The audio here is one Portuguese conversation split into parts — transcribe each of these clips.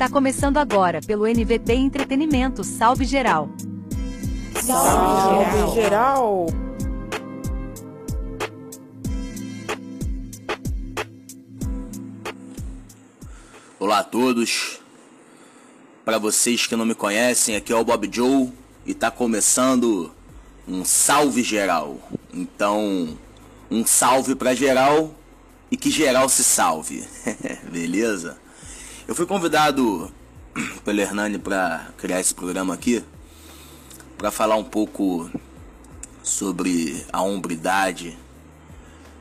Está começando agora pelo NVT Entretenimento. Salve geral. Salve geral. Olá a todos. Para vocês que não me conhecem, aqui é o Bob Joe e tá começando um salve geral. Então, um salve para geral e que geral se salve. Beleza? Eu fui convidado pelo Hernani para criar esse programa aqui para falar um pouco sobre a hombridade,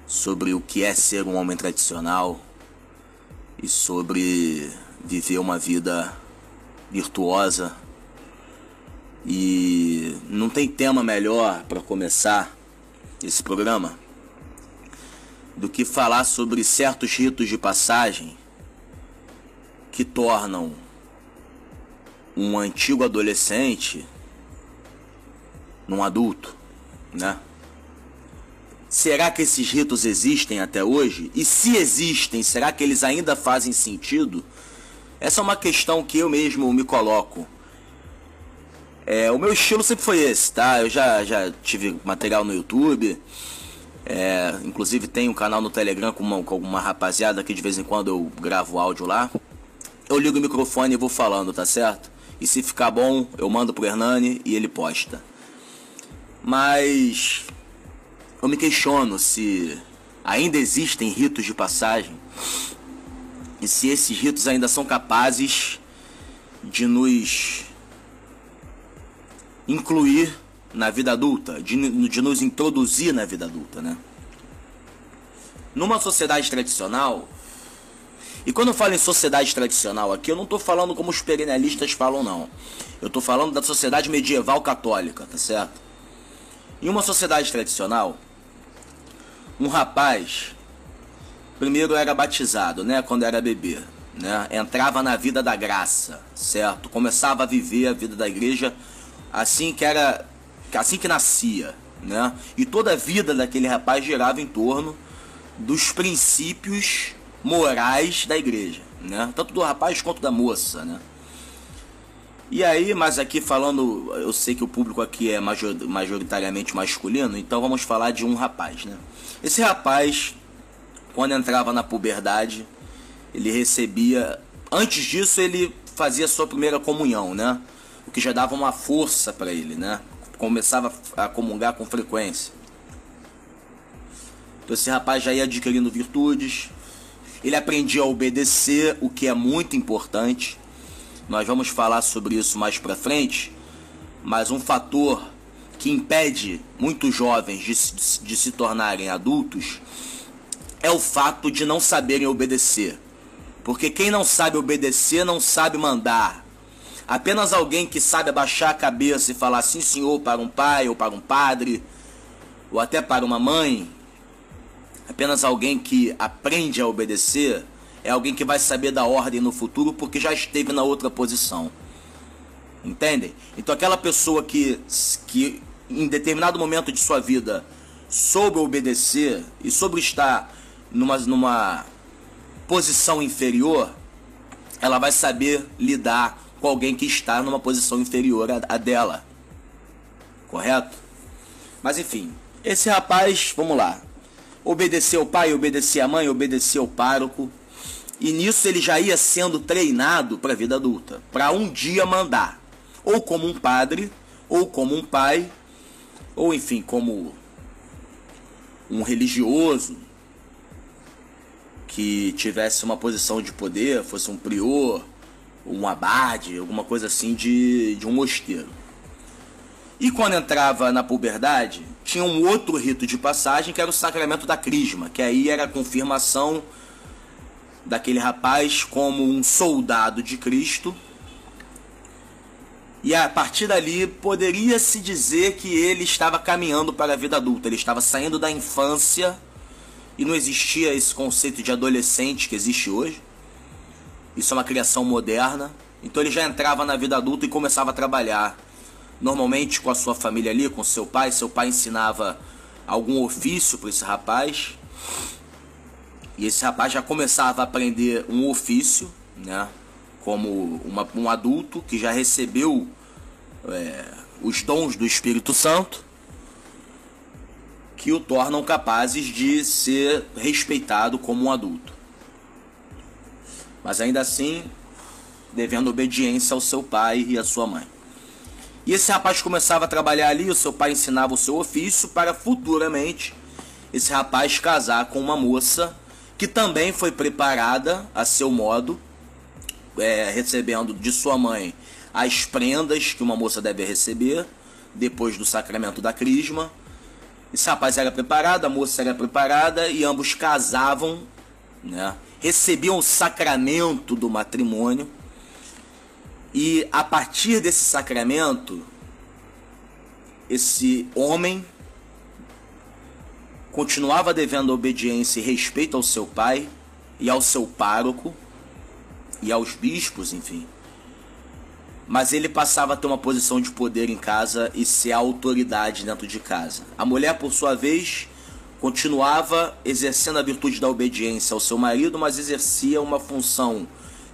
sobre o que é ser um homem tradicional e sobre viver uma vida virtuosa. E não tem tema melhor para começar esse programa do que falar sobre certos ritos de passagem que tornam um antigo adolescente num adulto, né? Será que esses ritos existem até hoje? E se existem, será que eles ainda fazem sentido? Essa é uma questão que eu mesmo me coloco. É, o meu estilo sempre foi esse, tá? Eu já, já tive material no YouTube. É, inclusive tem um canal no Telegram com uma, com uma rapaziada que de vez em quando eu gravo áudio lá. Eu ligo o microfone e vou falando, tá certo? E se ficar bom, eu mando pro Hernani e ele posta. Mas eu me questiono se ainda existem ritos de passagem e se esses ritos ainda são capazes de nos incluir na vida adulta, de, de nos introduzir na vida adulta, né? Numa sociedade tradicional, e quando eu falo em sociedade tradicional aqui, eu não estou falando como os perennialistas falam, não. Eu estou falando da sociedade medieval católica, tá certo? Em uma sociedade tradicional, um rapaz primeiro era batizado, né, quando era bebê, né? Entrava na vida da graça, certo? Começava a viver a vida da igreja assim que era assim que nascia, né? E toda a vida daquele rapaz girava em torno dos princípios morais da igreja, né? Tanto do rapaz quanto da moça, né? E aí, mas aqui falando, eu sei que o público aqui é majoritariamente masculino, então vamos falar de um rapaz, né? Esse rapaz, quando entrava na puberdade, ele recebia, antes disso ele fazia sua primeira comunhão, né? O que já dava uma força para ele, né? Começava a comungar com frequência. Então esse rapaz já ia adquirindo virtudes, ele aprendia a obedecer, o que é muito importante nós vamos falar sobre isso mais para frente, mas um fator que impede muitos jovens de, de se tornarem adultos é o fato de não saberem obedecer. Porque quem não sabe obedecer não sabe mandar. Apenas alguém que sabe abaixar a cabeça e falar sim senhor para um pai ou para um padre, ou até para uma mãe, apenas alguém que aprende a obedecer, é alguém que vai saber da ordem no futuro porque já esteve na outra posição. Entendem? Então aquela pessoa que, que em determinado momento de sua vida soube obedecer e soube estar numa, numa posição inferior, ela vai saber lidar com alguém que está numa posição inferior à dela. Correto? Mas enfim, esse rapaz, vamos lá. Obedeceu o pai, obedeceu a mãe, obedeceu o pároco, e nisso ele já ia sendo treinado para a vida adulta, para um dia mandar, ou como um padre, ou como um pai, ou enfim, como um religioso que tivesse uma posição de poder, fosse um prior, um abade, alguma coisa assim de, de um mosteiro. E quando entrava na puberdade, tinha um outro rito de passagem que era o sacramento da crisma, que aí era a confirmação daquele rapaz como um soldado de Cristo. E a partir dali poderia-se dizer que ele estava caminhando para a vida adulta, ele estava saindo da infância e não existia esse conceito de adolescente que existe hoje. Isso é uma criação moderna. Então ele já entrava na vida adulta e começava a trabalhar. Normalmente com a sua família ali, com seu pai. Seu pai ensinava algum ofício para esse rapaz. E esse rapaz já começava a aprender um ofício, né? como uma, um adulto que já recebeu é, os dons do Espírito Santo que o tornam capazes de ser respeitado como um adulto. Mas ainda assim, devendo obediência ao seu pai e à sua mãe. E esse rapaz começava a trabalhar ali, o seu pai ensinava o seu ofício para futuramente esse rapaz casar com uma moça que também foi preparada a seu modo, é, recebendo de sua mãe as prendas que uma moça deve receber depois do sacramento da crisma esse rapaz era preparado, a moça era preparada e ambos casavam, né? recebiam o sacramento do matrimônio. E a partir desse sacramento, esse homem continuava devendo obediência e respeito ao seu pai e ao seu pároco e aos bispos, enfim mas ele passava a ter uma posição de poder em casa e ser autoridade dentro de casa. A mulher, por sua vez, continuava exercendo a virtude da obediência ao seu marido, mas exercia uma função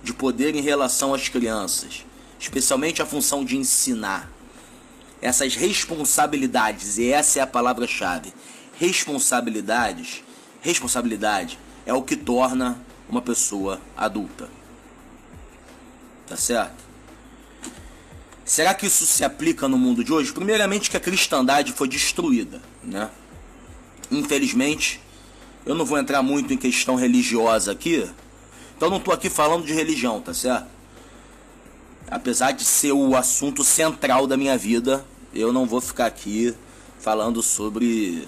de poder em relação às crianças, especialmente a função de ensinar. Essas responsabilidades, e essa é a palavra-chave, responsabilidades, responsabilidade é o que torna uma pessoa adulta. Tá certo? Será que isso se aplica no mundo de hoje? Primeiramente que a cristandade foi destruída, né? Infelizmente, eu não vou entrar muito em questão religiosa aqui, então não estou aqui falando de religião, tá certo? Apesar de ser o assunto central da minha vida, eu não vou ficar aqui falando sobre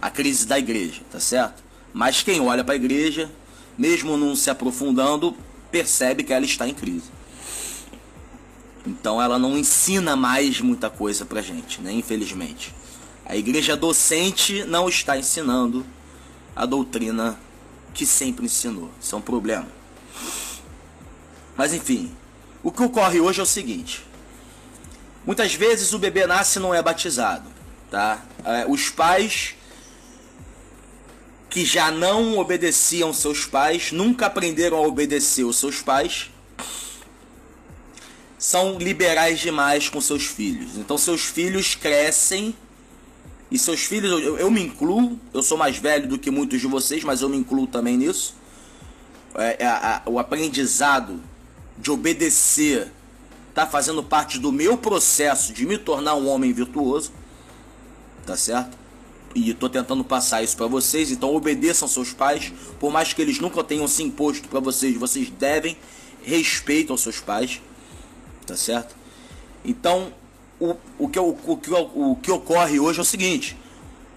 a crise da igreja, tá certo? Mas quem olha para a igreja, mesmo não se aprofundando, percebe que ela está em crise. Então ela não ensina mais muita coisa pra gente, né? Infelizmente. A igreja docente não está ensinando a doutrina que sempre ensinou. Isso é um problema. Mas enfim, o que ocorre hoje é o seguinte: muitas vezes o bebê nasce e não é batizado, tá? É, os pais que já não obedeciam seus pais, nunca aprenderam a obedecer os seus pais, são liberais demais com seus filhos. Então seus filhos crescem e seus filhos, eu, eu, me incluo, eu sou mais velho do que muitos de vocês, mas eu me incluo também nisso. É, é, a, o aprendizado de obedecer está fazendo parte do meu processo de me tornar um homem virtuoso, tá certo? E estou tentando passar isso para vocês. Então obedeçam seus pais, por mais que eles nunca tenham se imposto para vocês, vocês devem respeito aos seus pais tá certo? Então, o, o, que, o, o, que, o que ocorre hoje é o seguinte: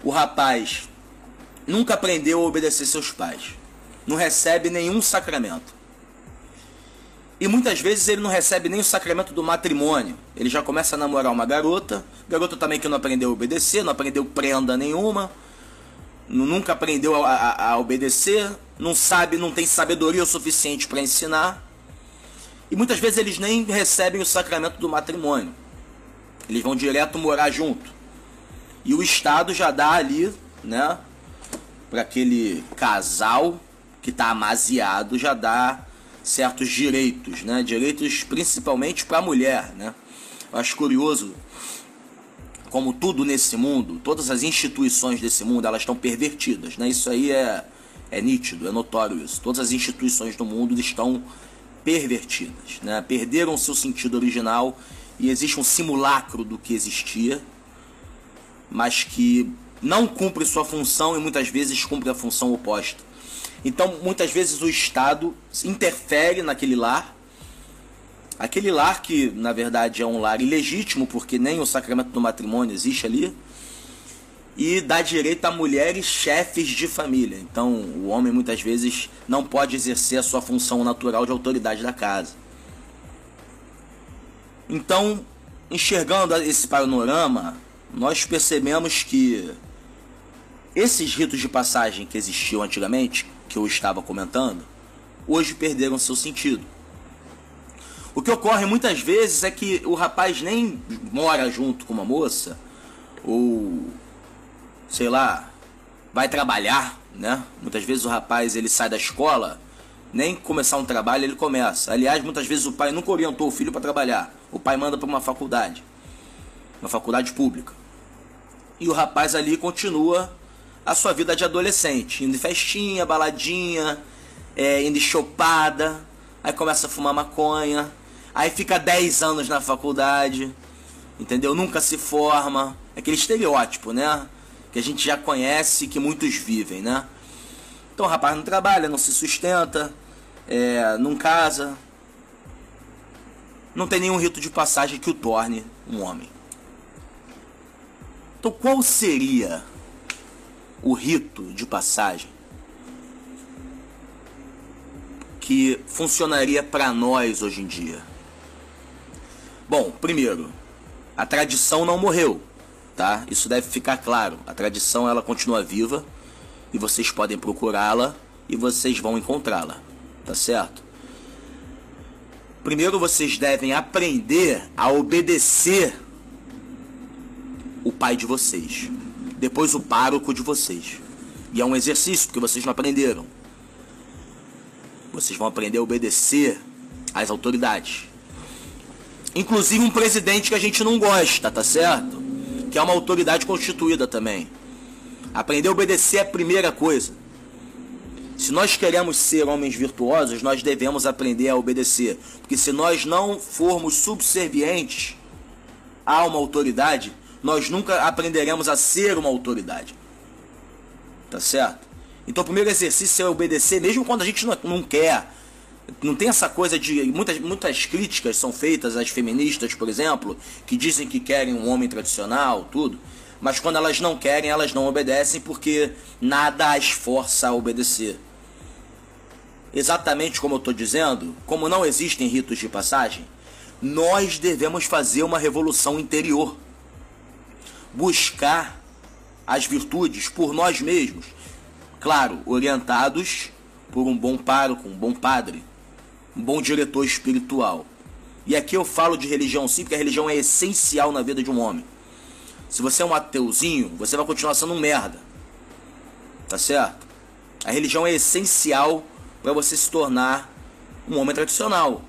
o rapaz nunca aprendeu a obedecer seus pais, não recebe nenhum sacramento. E muitas vezes ele não recebe nem o sacramento do matrimônio. Ele já começa a namorar uma garota, garota também que não aprendeu a obedecer, não aprendeu prenda nenhuma, nunca aprendeu a, a, a obedecer, não sabe, não tem sabedoria o suficiente para ensinar. E muitas vezes eles nem recebem o sacramento do matrimônio. Eles vão direto morar junto. E o Estado já dá ali, né, para aquele casal que está amaziado, já dá certos direitos, né? Direitos principalmente para a mulher, né? Eu acho curioso como tudo nesse mundo, todas as instituições desse mundo, elas estão pervertidas, né? Isso aí é é nítido, é notório isso. Todas as instituições do mundo estão pervertidas, né? perderam seu sentido original e existe um simulacro do que existia, mas que não cumpre sua função e muitas vezes cumpre a função oposta. Então, muitas vezes o Estado interfere naquele lar, aquele lar que na verdade é um lar ilegítimo, porque nem o sacramento do matrimônio existe ali e dá direito a mulheres chefes de família. Então, o homem muitas vezes não pode exercer a sua função natural de autoridade da casa. Então, enxergando esse panorama, nós percebemos que esses ritos de passagem que existiam antigamente, que eu estava comentando, hoje perderam seu sentido. O que ocorre muitas vezes é que o rapaz nem mora junto com uma moça, ou sei lá, vai trabalhar, né? Muitas vezes o rapaz ele sai da escola nem começar um trabalho ele começa. Aliás, muitas vezes o pai nunca orientou o filho para trabalhar. O pai manda para uma faculdade, uma faculdade pública. E o rapaz ali continua a sua vida de adolescente, indo em festinha, baladinha, é, indo em chopada, aí começa a fumar maconha, aí fica 10 anos na faculdade, entendeu? Nunca se forma. Aquele estereótipo, né? Que a gente já conhece que muitos vivem, né? Então o rapaz não trabalha, não se sustenta, é, não casa, não tem nenhum rito de passagem que o torne um homem. Então qual seria o rito de passagem que funcionaria para nós hoje em dia? Bom, primeiro, a tradição não morreu, tá? Isso deve ficar claro. A tradição ela continua viva e vocês podem procurá-la e vocês vão encontrá-la, tá certo? Primeiro vocês devem aprender a obedecer o pai de vocês, depois o pároco de vocês. E é um exercício porque vocês não aprenderam. Vocês vão aprender a obedecer às autoridades. Inclusive um presidente que a gente não gosta, tá certo? Que é uma autoridade constituída também. Aprender a obedecer é a primeira coisa. Se nós queremos ser homens virtuosos, nós devemos aprender a obedecer. Porque se nós não formos subservientes a uma autoridade, nós nunca aprenderemos a ser uma autoridade. Tá certo? Então o primeiro exercício é obedecer, mesmo quando a gente não, não quer. Não tem essa coisa de. Muitas, muitas críticas são feitas às feministas, por exemplo, que dizem que querem um homem tradicional, tudo. Mas quando elas não querem, elas não obedecem porque nada as força a obedecer exatamente como eu estou dizendo, como não existem ritos de passagem, nós devemos fazer uma revolução interior. Buscar as virtudes por nós mesmos. Claro, orientados por um bom pároco, um bom padre, um bom diretor espiritual. E aqui eu falo de religião sim, porque a religião é essencial na vida de um homem. Se você é um ateuzinho, você vai continuar sendo um merda. Tá certo? A religião é essencial para você se tornar um homem tradicional.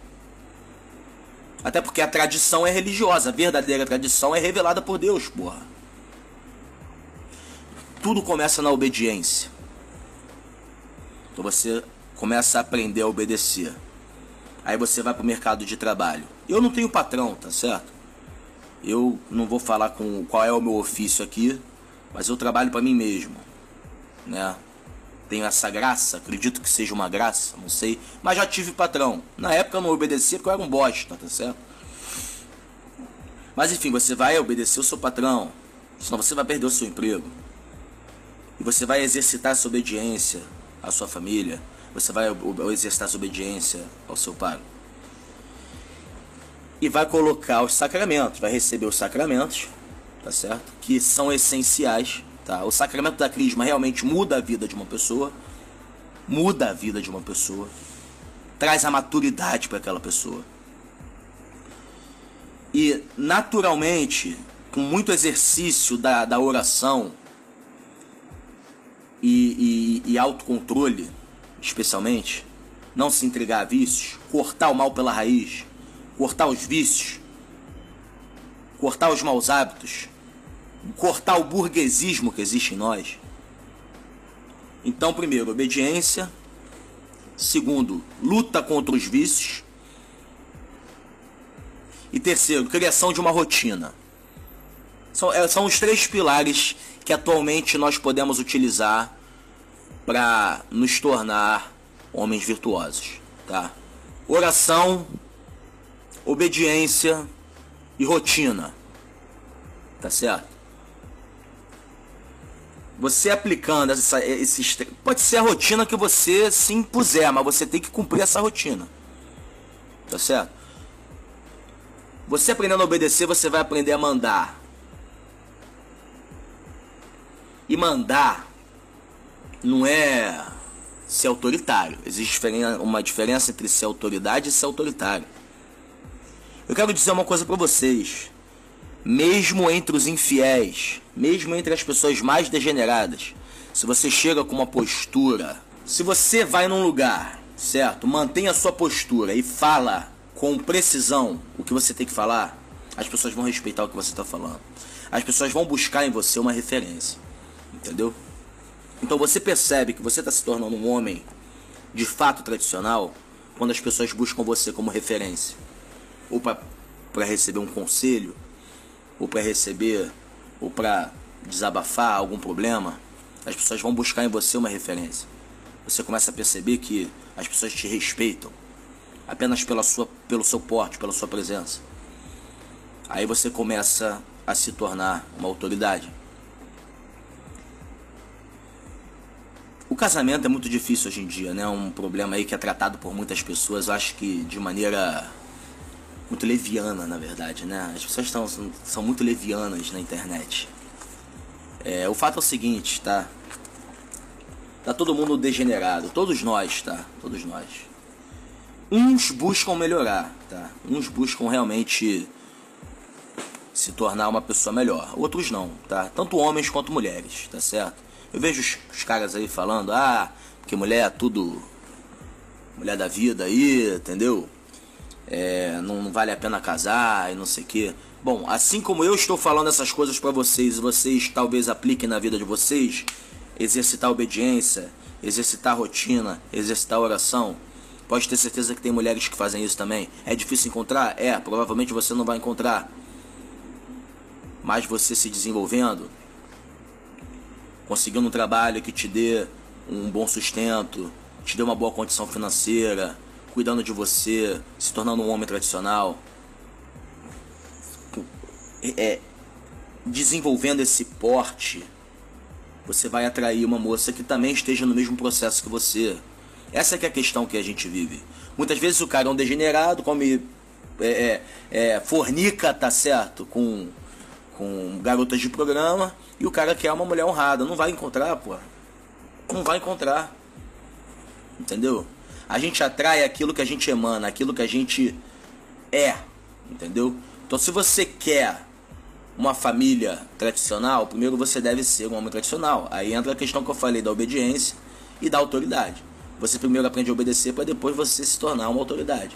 Até porque a tradição é religiosa, a verdadeira tradição é revelada por Deus, porra. Tudo começa na obediência. Então você começa a aprender a obedecer. Aí você vai para o mercado de trabalho. Eu não tenho patrão, tá certo? Eu não vou falar com qual é o meu ofício aqui, mas eu trabalho para mim mesmo, né? Tenho essa graça, acredito que seja uma graça, não sei, mas já tive patrão. Na época eu não obedecia porque eu era um bosta, tá certo? Mas enfim, você vai obedecer o seu patrão, senão você vai perder o seu emprego. E você vai exercitar essa obediência à sua família, você vai exercitar essa obediência ao seu pai. E vai colocar os sacramentos, vai receber os sacramentos, tá certo? Que são essenciais Tá? O sacramento da crisma realmente muda a vida de uma pessoa, muda a vida de uma pessoa, traz a maturidade para aquela pessoa. E naturalmente, com muito exercício da, da oração e, e, e autocontrole, especialmente, não se entregar a vícios, cortar o mal pela raiz, cortar os vícios, cortar os maus hábitos, cortar o burguesismo que existe em nós. Então, primeiro, obediência. Segundo, luta contra os vícios. E terceiro, criação de uma rotina. São, é, são os três pilares que atualmente nós podemos utilizar para nos tornar homens virtuosos, tá? Oração, obediência e rotina. Tá certo? Você aplicando essa, esses. Pode ser a rotina que você se impuser, mas você tem que cumprir essa rotina. Tá certo? Você aprendendo a obedecer, você vai aprender a mandar. E mandar não é ser autoritário. Existe uma diferença entre ser autoridade e ser autoritário. Eu quero dizer uma coisa para vocês mesmo entre os infiéis, mesmo entre as pessoas mais degeneradas, se você chega com uma postura, se você vai num lugar, certo? Mantenha a sua postura e fala com precisão o que você tem que falar, as pessoas vão respeitar o que você está falando. As pessoas vão buscar em você uma referência. Entendeu? Então você percebe que você está se tornando um homem de fato tradicional quando as pessoas buscam você como referência. Ou para receber um conselho, ou para receber, ou para desabafar algum problema. As pessoas vão buscar em você uma referência. Você começa a perceber que as pessoas te respeitam apenas pela sua, pelo seu porte, pela sua presença. Aí você começa a se tornar uma autoridade. O casamento é muito difícil hoje em dia, né? Um problema aí que é tratado por muitas pessoas, acho que de maneira muito leviana, na verdade, né? As pessoas estão, são muito levianas na internet. É, o fato é o seguinte, tá? Tá todo mundo degenerado, todos nós, tá? Todos nós. Uns buscam melhorar, tá? Uns buscam realmente se tornar uma pessoa melhor. Outros não, tá? Tanto homens quanto mulheres, tá certo? Eu vejo os, os caras aí falando, ah, porque mulher é tudo. Mulher da vida aí, entendeu? É, não, vale a pena casar e não sei o que. Bom, assim como eu estou falando essas coisas para vocês vocês talvez apliquem na vida de vocês, exercitar a obediência, exercitar a rotina, exercitar a oração, Pode ter certeza que tem mulheres que fazem isso também. É difícil encontrar? É, provavelmente você não vai encontrar. Mas você se desenvolvendo, conseguindo um trabalho que te dê um bom sustento, te dê uma boa condição financeira, cuidando de você, se tornando um homem tradicional, é, desenvolvendo esse porte, você vai atrair uma moça que também esteja no mesmo processo que você. Essa é, é a questão que a gente vive. Muitas vezes o cara é um degenerado, come é, é, é, fornica, tá certo, com, com garotas de programa, e o cara quer uma mulher honrada. Não vai encontrar, pô. Não vai encontrar. Entendeu? A gente atrai aquilo que a gente emana, aquilo que a gente é. Entendeu? Então se você quer uma família tradicional, primeiro você deve ser um homem tradicional. Aí entra a questão que eu falei da obediência e da autoridade. Você primeiro aprende a obedecer para depois você se tornar uma autoridade.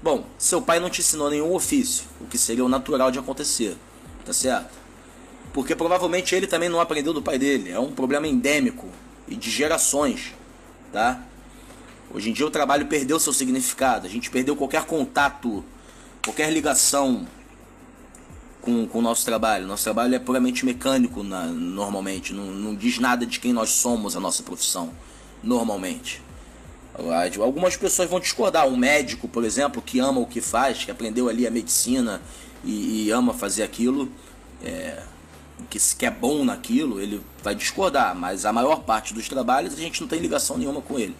Bom, seu pai não te ensinou nenhum ofício, o que seria o natural de acontecer, tá certo? Porque provavelmente ele também não aprendeu do pai dele. É um problema endêmico e de gerações, tá? Hoje em dia o trabalho perdeu seu significado. A gente perdeu qualquer contato, qualquer ligação com, com o nosso trabalho. Nosso trabalho é puramente mecânico na, normalmente. Não, não diz nada de quem nós somos, a nossa profissão normalmente. Algumas pessoas vão discordar. Um médico, por exemplo, que ama o que faz, que aprendeu ali a medicina e, e ama fazer aquilo, é, que, que é bom naquilo, ele vai discordar. Mas a maior parte dos trabalhos a gente não tem ligação nenhuma com ele.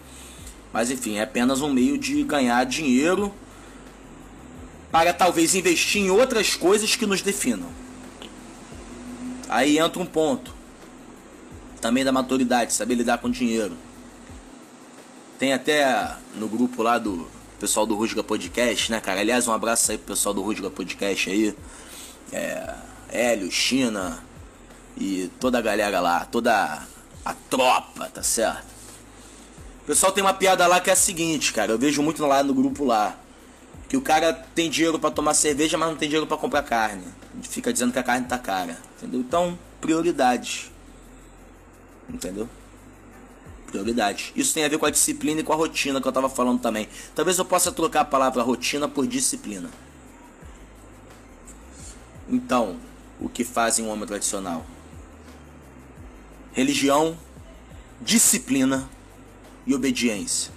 Mas enfim, é apenas um meio de ganhar dinheiro para talvez investir em outras coisas que nos definam. Aí entra um ponto também da maturidade, saber lidar com dinheiro. Tem até no grupo lá do pessoal do Rusga Podcast, né, cara? Aliás, um abraço aí pro pessoal do Rusga Podcast aí. É, Hélio, China e toda a galera lá, toda a tropa, tá certo? Pessoal tem uma piada lá que é a seguinte, cara. Eu vejo muito lá no grupo lá. Que o cara tem dinheiro para tomar cerveja, mas não tem dinheiro para comprar carne. Fica dizendo que a carne tá cara. Entendeu? Então, prioridades. Entendeu? prioridade. Isso tem a ver com a disciplina e com a rotina que eu estava falando também. Talvez eu possa trocar a palavra rotina por disciplina. Então, o que fazem um homem tradicional? Religião, disciplina e obediência.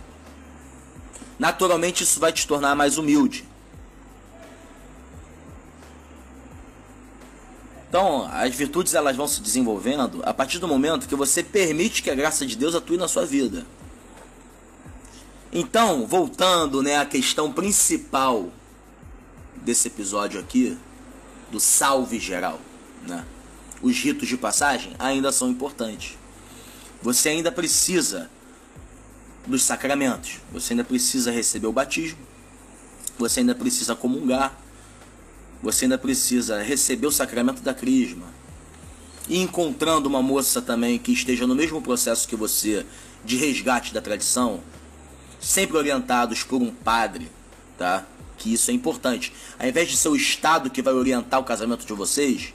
Naturalmente, isso vai te tornar mais humilde. Então, as virtudes elas vão se desenvolvendo a partir do momento que você permite que a graça de Deus atue na sua vida. Então, voltando, né, à questão principal desse episódio aqui, do salve geral, né? Os ritos de passagem ainda são importantes. Você ainda precisa dos sacramentos. Você ainda precisa receber o batismo. Você ainda precisa comungar você ainda precisa receber o sacramento da crisma. E encontrando uma moça também que esteja no mesmo processo que você de resgate da tradição, sempre orientados por um padre, tá? Que isso é importante. Ao invés de ser o Estado que vai orientar o casamento de vocês,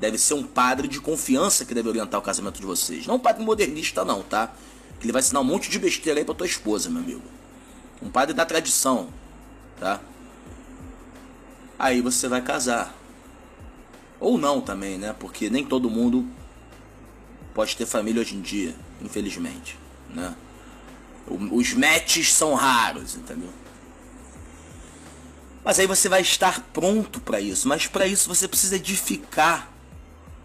deve ser um padre de confiança que deve orientar o casamento de vocês. Não um padre modernista, não, tá? Ele vai ensinar um monte de besteira aí pra tua esposa, meu amigo. Um padre da tradição, tá? Aí você vai casar. Ou não também, né? Porque nem todo mundo pode ter família hoje em dia, infelizmente, né? Os matches são raros, entendeu? Mas aí você vai estar pronto para isso. Mas para isso você precisa edificar.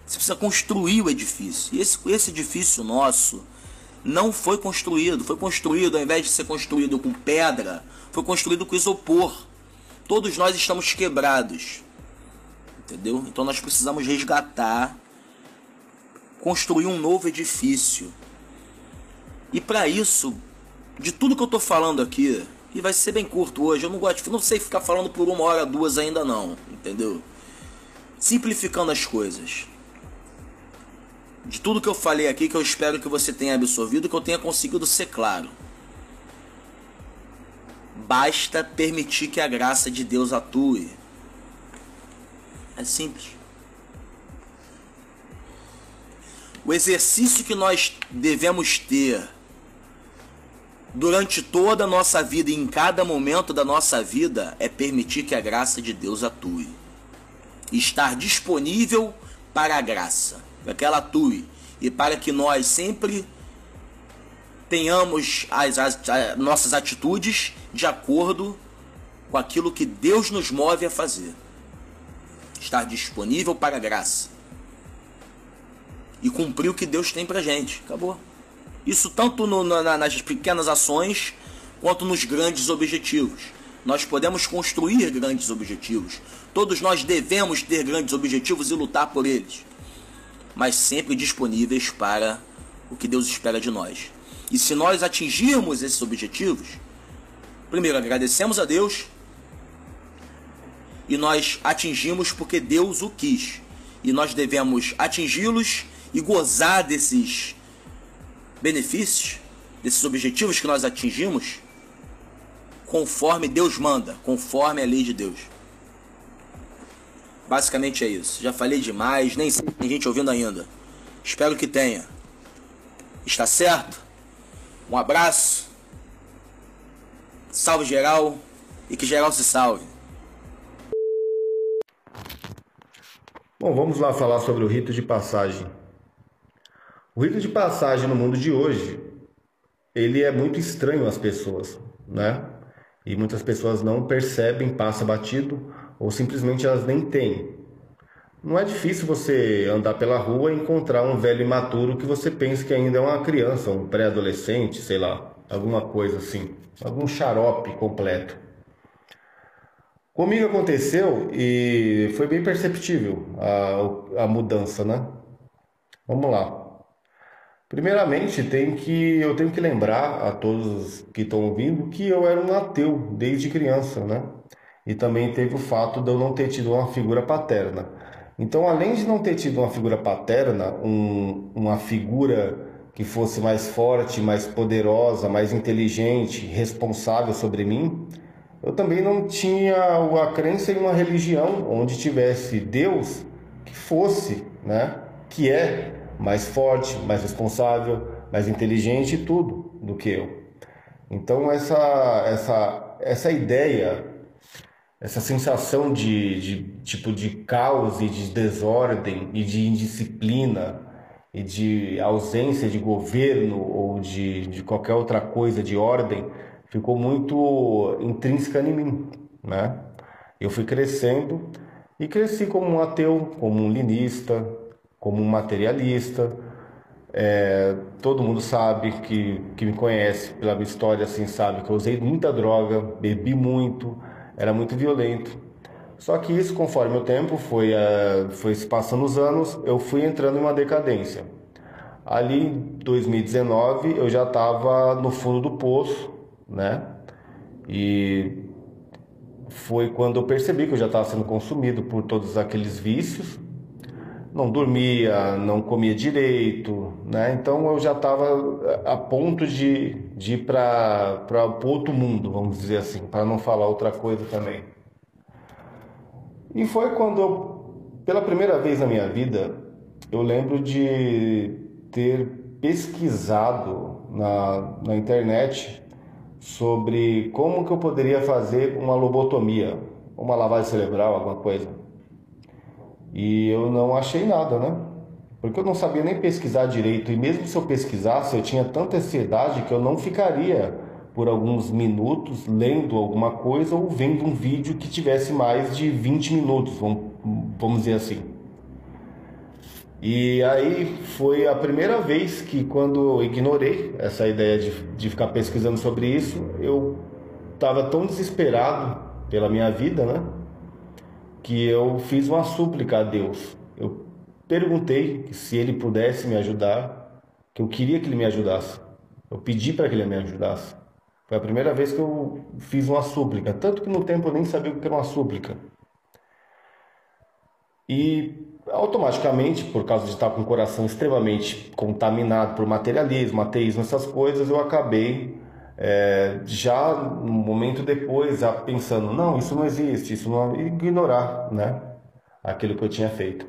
Você precisa construir o edifício. E esse, esse edifício nosso não foi construído. Foi construído, ao invés de ser construído com pedra, foi construído com isopor. Todos nós estamos quebrados. Entendeu? Então nós precisamos resgatar, construir um novo edifício. E para isso, de tudo que eu tô falando aqui, e vai ser bem curto hoje, eu não gosto, não sei ficar falando por uma hora, duas ainda não, entendeu? Simplificando as coisas. De tudo que eu falei aqui, que eu espero que você tenha absorvido, que eu tenha conseguido ser claro. Basta permitir que a graça de Deus atue. É simples. O exercício que nós devemos ter durante toda a nossa vida e em cada momento da nossa vida é permitir que a graça de Deus atue. Estar disponível para a graça, para que ela atue e para que nós sempre tenhamos as, as, as nossas atitudes de acordo com aquilo que Deus nos move a fazer. Estar disponível para a graça. E cumprir o que Deus tem pra gente. Acabou. Isso tanto no, na, nas pequenas ações quanto nos grandes objetivos. Nós podemos construir grandes objetivos. Todos nós devemos ter grandes objetivos e lutar por eles. Mas sempre disponíveis para o que Deus espera de nós. E se nós atingirmos esses objetivos, primeiro agradecemos a Deus e nós atingimos porque Deus o quis. E nós devemos atingi-los e gozar desses benefícios, desses objetivos que nós atingimos, conforme Deus manda, conforme a lei de Deus. Basicamente é isso. Já falei demais, nem sei se tem gente ouvindo ainda. Espero que tenha. Está certo? Um abraço. Salve geral e que geral se salve. Bom, vamos lá falar sobre o rito de passagem. O rito de passagem no mundo de hoje, ele é muito estranho às pessoas, né? E muitas pessoas não percebem, passa batido ou simplesmente elas nem têm. Não é difícil você andar pela rua e encontrar um velho imaturo que você pensa que ainda é uma criança, um pré-adolescente, sei lá, alguma coisa assim, algum xarope completo. Comigo aconteceu e foi bem perceptível a, a mudança, né? Vamos lá. Primeiramente, tem que eu tenho que lembrar a todos que estão ouvindo que eu era um ateu desde criança, né? E também teve o fato de eu não ter tido uma figura paterna. Então, além de não ter tido uma figura paterna, um, uma figura que fosse mais forte, mais poderosa, mais inteligente, responsável sobre mim, eu também não tinha a crença em uma religião onde tivesse Deus que fosse, né? Que é mais forte, mais responsável, mais inteligente e tudo do que eu. Então essa essa essa ideia, essa sensação de, de tipo de caos e de desordem e de indisciplina e de ausência de governo ou de, de qualquer outra coisa de ordem ficou muito intrínseca em mim, né? Eu fui crescendo e cresci como um ateu, como um linista, como um materialista. É, todo mundo sabe que, que me conhece pela minha história, assim, sabe que eu usei muita droga, bebi muito, era muito violento. Só que isso, conforme o tempo foi, uh, foi se passando os anos, eu fui entrando em uma decadência. Ali em 2019 eu já estava no fundo do poço, né? E foi quando eu percebi que eu já estava sendo consumido por todos aqueles vícios não dormia, não comia direito, né? Então eu já estava a ponto de, de ir para outro mundo, vamos dizer assim, para não falar outra coisa também. E foi quando eu, pela primeira vez na minha vida, eu lembro de ter pesquisado na, na internet sobre como que eu poderia fazer uma lobotomia, uma lavagem cerebral, alguma coisa. E eu não achei nada, né? Porque eu não sabia nem pesquisar direito. E mesmo se eu pesquisasse, eu tinha tanta ansiedade que eu não ficaria por alguns minutos lendo alguma coisa ou vendo um vídeo que tivesse mais de 20 minutos, vamos dizer assim. E aí foi a primeira vez que, quando eu ignorei essa ideia de, de ficar pesquisando sobre isso, eu estava tão desesperado pela minha vida, né? Que eu fiz uma súplica a Deus. Eu perguntei se ele pudesse me ajudar, que eu queria que ele me ajudasse. Eu pedi para que ele me ajudasse. Foi a primeira vez que eu fiz uma súplica, tanto que no tempo eu nem sabia o que era uma súplica. E automaticamente, por causa de estar com o coração extremamente contaminado por materialismo, ateísmo, essas coisas, eu acabei é, já um momento depois já pensando, não, isso não existe, isso não ignorar, né, aquilo que eu tinha feito.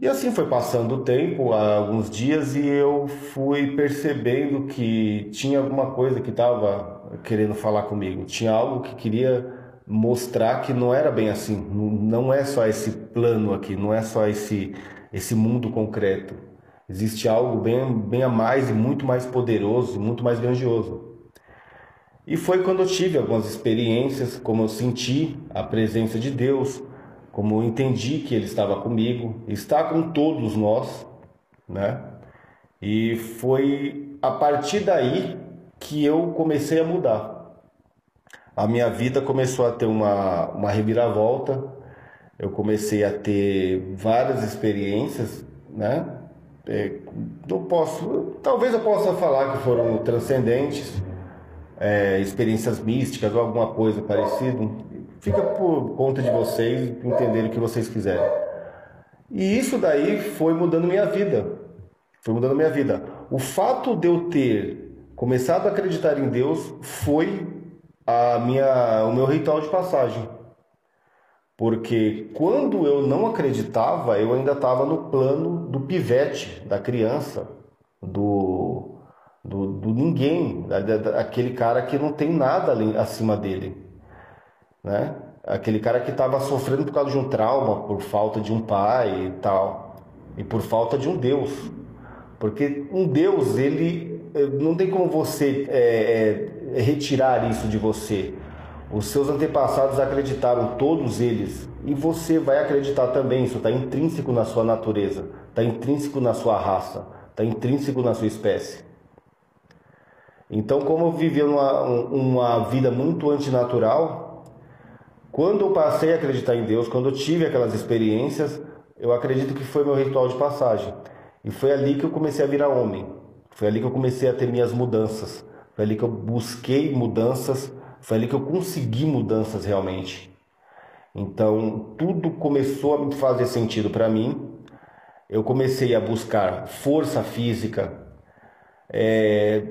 E assim foi passando o tempo, alguns dias, e eu fui percebendo que tinha alguma coisa que estava querendo falar comigo, tinha algo que queria mostrar que não era bem assim, não é só esse plano aqui, não é só esse esse mundo concreto. Existe algo bem, bem a mais e muito mais poderoso, muito mais grandioso. E foi quando eu tive algumas experiências, como eu senti a presença de Deus, como eu entendi que Ele estava comigo, está com todos nós, né? E foi a partir daí que eu comecei a mudar a minha vida começou a ter uma, uma reviravolta. Eu comecei a ter várias experiências, né? É, não posso, talvez eu possa falar que foram transcendentes, é, experiências místicas ou alguma coisa parecida. Fica por conta de vocês entenderem o que vocês quiserem. E isso daí foi mudando minha vida. Foi mudando minha vida. O fato de eu ter começado a acreditar em Deus foi a minha, o meu ritual de passagem. Porque quando eu não acreditava, eu ainda estava no plano do pivete, da criança, do, do, do ninguém, da, da, aquele cara que não tem nada ali, acima dele. Né? Aquele cara que estava sofrendo por causa de um trauma, por falta de um pai e tal, e por falta de um Deus. Porque um Deus, ele eh, não tem como você é, é, retirar isso de você. Os seus antepassados acreditaram, todos eles, e você vai acreditar também. Isso está intrínseco na sua natureza, está intrínseco na sua raça, está intrínseco na sua espécie. Então, como eu vivia uma, uma vida muito antinatural, quando eu passei a acreditar em Deus, quando eu tive aquelas experiências, eu acredito que foi meu ritual de passagem. E foi ali que eu comecei a virar homem. Foi ali que eu comecei a ter minhas mudanças. Foi ali que eu busquei mudanças, foi ali que eu consegui mudanças realmente. Então, tudo começou a fazer sentido para mim. Eu comecei a buscar força física, é,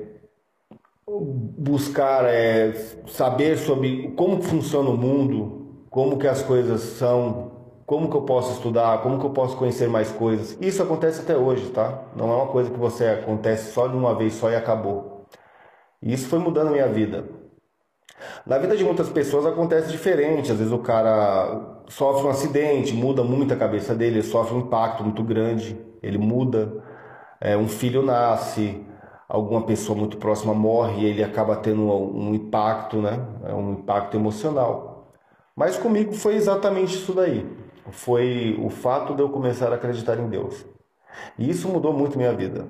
buscar é, saber sobre como funciona o mundo, como que as coisas são, como que eu posso estudar, como que eu posso conhecer mais coisas. Isso acontece até hoje, tá? Não é uma coisa que você acontece só de uma vez só e acabou. E isso foi mudando a minha vida. Na vida de muitas pessoas acontece diferente. Às vezes o cara sofre um acidente, muda muito a cabeça dele, ele sofre um impacto muito grande, ele muda. É, um filho nasce, alguma pessoa muito próxima morre e ele acaba tendo um impacto, né? É um impacto emocional. Mas comigo foi exatamente isso daí. Foi o fato de eu começar a acreditar em Deus. E isso mudou muito minha vida.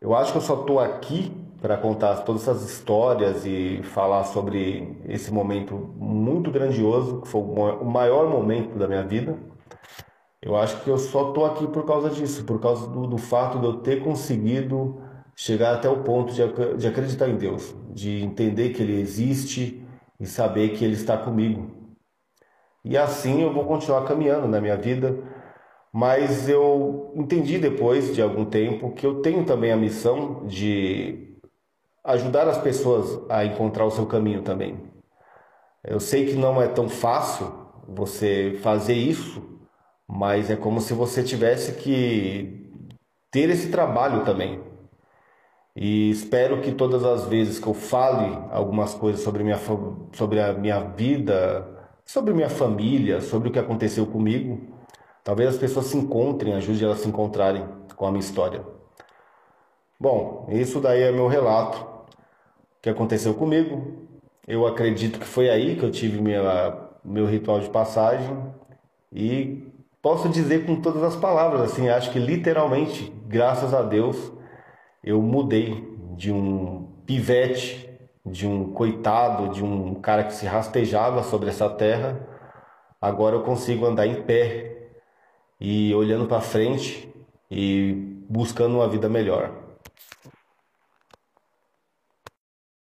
Eu acho que eu só estou aqui para contar todas essas histórias e falar sobre esse momento muito grandioso, que foi o maior momento da minha vida. Eu acho que eu só estou aqui por causa disso, por causa do, do, fato de eu ter conseguido chegar até o ponto de, de acreditar em Deus, de entender que Ele existe e saber que Ele está comigo. E assim eu vou continuar caminhando na minha vida. Mas eu entendi depois de algum tempo que eu tenho também a missão de ajudar as pessoas a encontrar o seu caminho também. Eu sei que não é tão fácil você fazer isso, mas é como se você tivesse que ter esse trabalho também. E espero que todas as vezes que eu fale algumas coisas sobre, minha, sobre a minha vida, sobre minha família, sobre o que aconteceu comigo, talvez as pessoas se encontrem, ajude elas a se encontrarem com a minha história. Bom, isso daí é meu relato que aconteceu comigo. Eu acredito que foi aí que eu tive minha, meu ritual de passagem e posso dizer com todas as palavras, assim, acho que literalmente, graças a Deus, eu mudei de um pivete, de um coitado, de um cara que se rastejava sobre essa terra, agora eu consigo andar em pé e olhando para frente e buscando uma vida melhor.